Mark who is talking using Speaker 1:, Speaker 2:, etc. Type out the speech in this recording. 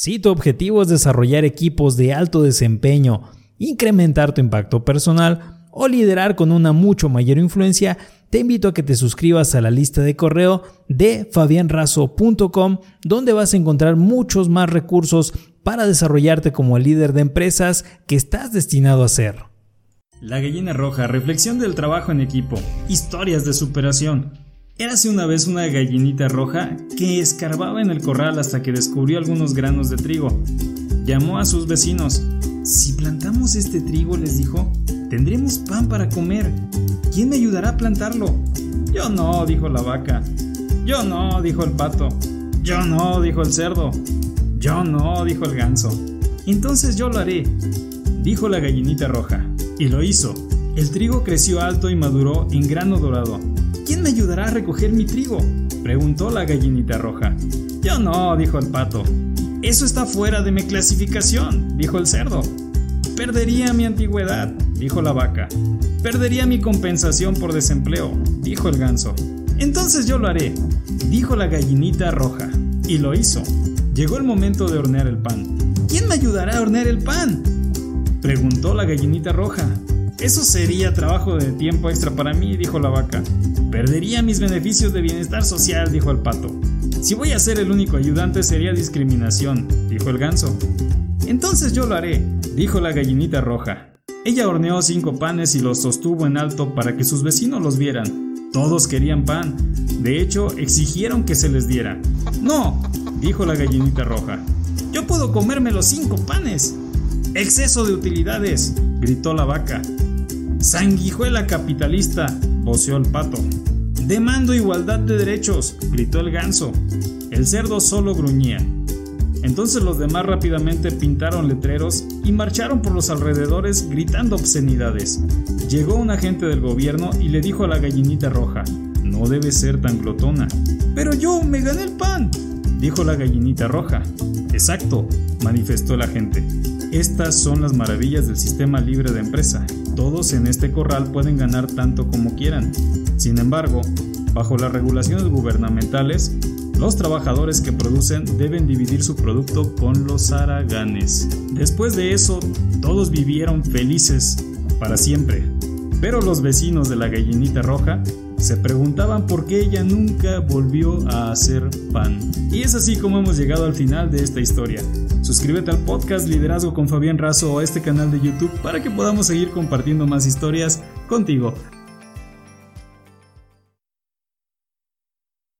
Speaker 1: Si tu objetivo es desarrollar equipos de alto desempeño, incrementar tu impacto personal o liderar con una mucho mayor influencia, te invito a que te suscribas a la lista de correo de fabianrazo.com donde vas a encontrar muchos más recursos para desarrollarte como el líder de empresas que estás destinado a ser.
Speaker 2: La gallina roja, reflexión del trabajo en equipo, historias de superación. Érase una vez una gallinita roja que escarbaba en el corral hasta que descubrió algunos granos de trigo. Llamó a sus vecinos. Si plantamos este trigo, les dijo, tendremos pan para comer. ¿Quién me ayudará a plantarlo? Yo no, dijo la vaca. Yo no, dijo el pato. Yo no, dijo el cerdo. Yo no, dijo el ganso. Entonces yo lo haré, dijo la gallinita roja. Y lo hizo. El trigo creció alto y maduró en grano dorado. ¿Quién me ayudará a recoger mi trigo? preguntó la gallinita roja. Yo no, dijo el pato. Eso está fuera de mi clasificación, dijo el cerdo. Perdería mi antigüedad, dijo la vaca. Perdería mi compensación por desempleo, dijo el ganso. Entonces yo lo haré, dijo la gallinita roja. Y lo hizo. Llegó el momento de hornear el pan. ¿Quién me ayudará a hornear el pan? Preguntó la gallinita roja. Eso sería trabajo de tiempo extra para mí, dijo la vaca. Perdería mis beneficios de bienestar social, dijo el pato. Si voy a ser el único ayudante sería discriminación, dijo el ganso. Entonces yo lo haré, dijo la gallinita roja. Ella horneó cinco panes y los sostuvo en alto para que sus vecinos los vieran. Todos querían pan. De hecho, exigieron que se les diera. No, dijo la gallinita roja. Yo puedo comerme los cinco panes. Exceso de utilidades, gritó la vaca. Sanguijuela capitalista, voceó el pato. Demando igualdad de derechos, gritó el ganso. El cerdo solo gruñía. Entonces los demás rápidamente pintaron letreros y marcharon por los alrededores gritando obscenidades. Llegó un agente del gobierno y le dijo a la gallinita roja, no debe ser tan glotona. Pero yo me gané el pan, dijo la gallinita roja. Exacto, manifestó el agente. Estas son las maravillas del sistema libre de empresa. Todos en este corral pueden ganar tanto como quieran. Sin embargo, bajo las regulaciones gubernamentales, los trabajadores que producen deben dividir su producto con los haraganes. Después de eso, todos vivieron felices para siempre. Pero los vecinos de la gallinita roja se preguntaban por qué ella nunca volvió a hacer pan. Y es así como hemos llegado al final de esta historia. Suscríbete al podcast Liderazgo con Fabián Razo o a este canal de YouTube para que podamos seguir compartiendo más historias contigo.